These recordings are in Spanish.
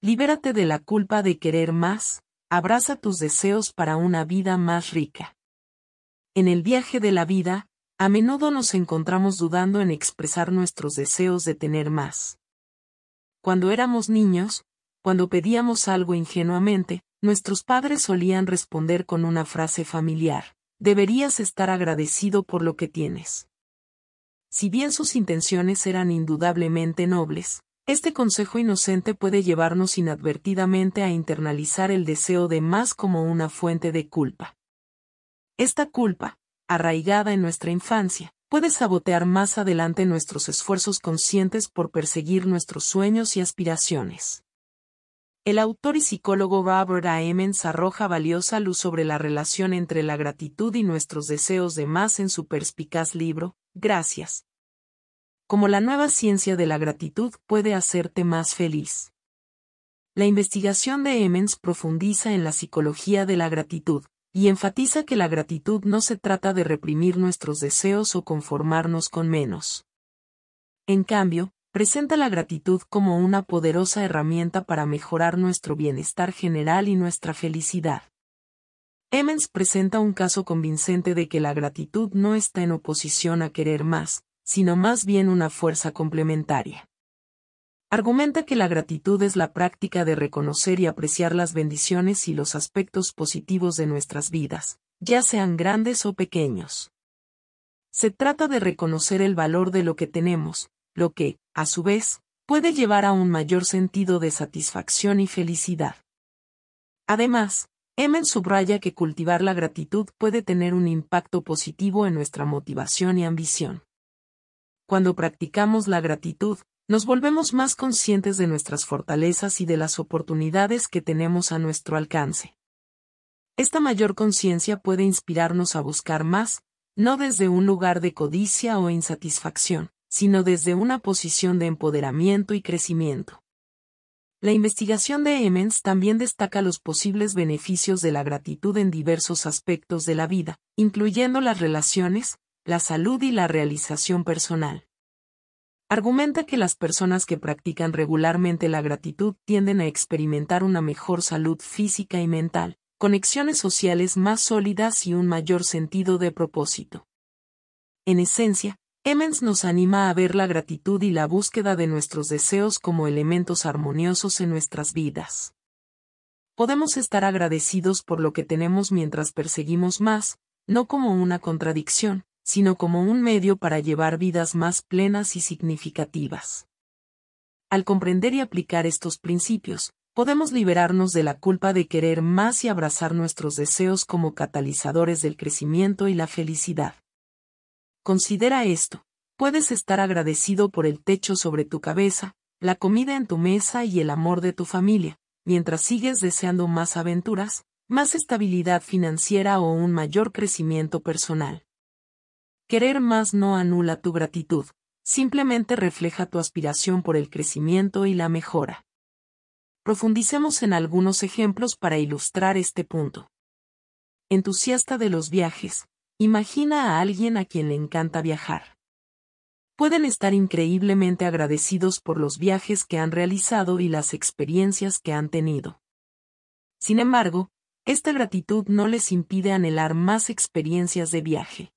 libérate de la culpa de querer más, abraza tus deseos para una vida más rica. En el viaje de la vida, a menudo nos encontramos dudando en expresar nuestros deseos de tener más. Cuando éramos niños, cuando pedíamos algo ingenuamente, nuestros padres solían responder con una frase familiar, deberías estar agradecido por lo que tienes. Si bien sus intenciones eran indudablemente nobles, este consejo inocente puede llevarnos inadvertidamente a internalizar el deseo de más como una fuente de culpa. Esta culpa, arraigada en nuestra infancia, puede sabotear más adelante nuestros esfuerzos conscientes por perseguir nuestros sueños y aspiraciones. El autor y psicólogo Robert A. Emmons arroja valiosa luz sobre la relación entre la gratitud y nuestros deseos de más en su perspicaz libro, Gracias, como la nueva ciencia de la gratitud puede hacerte más feliz. La investigación de Emmons profundiza en la psicología de la gratitud, y enfatiza que la gratitud no se trata de reprimir nuestros deseos o conformarnos con menos. En cambio, presenta la gratitud como una poderosa herramienta para mejorar nuestro bienestar general y nuestra felicidad. Emmons presenta un caso convincente de que la gratitud no está en oposición a querer más, sino más bien una fuerza complementaria. Argumenta que la gratitud es la práctica de reconocer y apreciar las bendiciones y los aspectos positivos de nuestras vidas, ya sean grandes o pequeños. Se trata de reconocer el valor de lo que tenemos, lo que, a su vez, puede llevar a un mayor sentido de satisfacción y felicidad. Además, Emen subraya que cultivar la gratitud puede tener un impacto positivo en nuestra motivación y ambición. Cuando practicamos la gratitud, nos volvemos más conscientes de nuestras fortalezas y de las oportunidades que tenemos a nuestro alcance. Esta mayor conciencia puede inspirarnos a buscar más, no desde un lugar de codicia o insatisfacción, sino desde una posición de empoderamiento y crecimiento. La investigación de Emmons también destaca los posibles beneficios de la gratitud en diversos aspectos de la vida, incluyendo las relaciones, la salud y la realización personal. Argumenta que las personas que practican regularmente la gratitud tienden a experimentar una mejor salud física y mental, conexiones sociales más sólidas y un mayor sentido de propósito. En esencia, Emmons nos anima a ver la gratitud y la búsqueda de nuestros deseos como elementos armoniosos en nuestras vidas. Podemos estar agradecidos por lo que tenemos mientras perseguimos más, no como una contradicción, sino como un medio para llevar vidas más plenas y significativas. Al comprender y aplicar estos principios, podemos liberarnos de la culpa de querer más y abrazar nuestros deseos como catalizadores del crecimiento y la felicidad. Considera esto. Puedes estar agradecido por el techo sobre tu cabeza, la comida en tu mesa y el amor de tu familia, mientras sigues deseando más aventuras, más estabilidad financiera o un mayor crecimiento personal. Querer más no anula tu gratitud, simplemente refleja tu aspiración por el crecimiento y la mejora. Profundicemos en algunos ejemplos para ilustrar este punto. Entusiasta de los viajes, imagina a alguien a quien le encanta viajar. Pueden estar increíblemente agradecidos por los viajes que han realizado y las experiencias que han tenido. Sin embargo, esta gratitud no les impide anhelar más experiencias de viaje.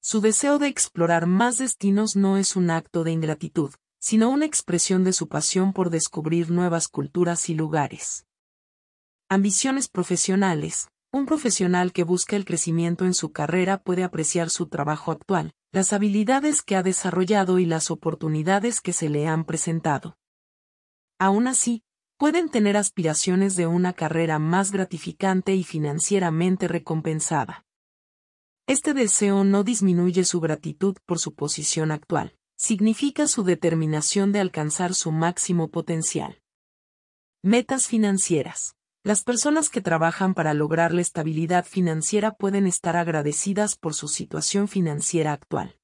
Su deseo de explorar más destinos no es un acto de ingratitud, sino una expresión de su pasión por descubrir nuevas culturas y lugares. Ambiciones profesionales. Un profesional que busca el crecimiento en su carrera puede apreciar su trabajo actual, las habilidades que ha desarrollado y las oportunidades que se le han presentado. Aún así, pueden tener aspiraciones de una carrera más gratificante y financieramente recompensada. Este deseo no disminuye su gratitud por su posición actual, significa su determinación de alcanzar su máximo potencial. Metas financieras. Las personas que trabajan para lograr la estabilidad financiera pueden estar agradecidas por su situación financiera actual.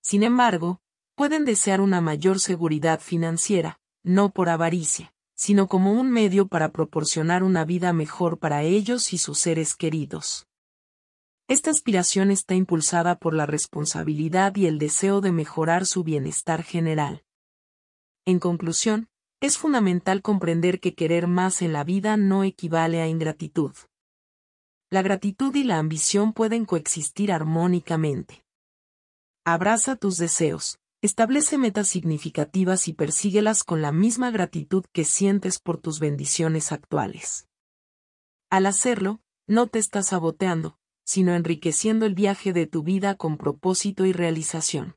Sin embargo, pueden desear una mayor seguridad financiera, no por avaricia, sino como un medio para proporcionar una vida mejor para ellos y sus seres queridos. Esta aspiración está impulsada por la responsabilidad y el deseo de mejorar su bienestar general. En conclusión, Es fundamental comprender que querer más en la vida no equivale a ingratitud. La gratitud y la ambición pueden coexistir armónicamente. Abraza tus deseos, establece metas significativas y persíguelas con la misma gratitud que sientes por tus bendiciones actuales. Al hacerlo, no te estás saboteando, sino enriqueciendo el viaje de tu vida con propósito y realización.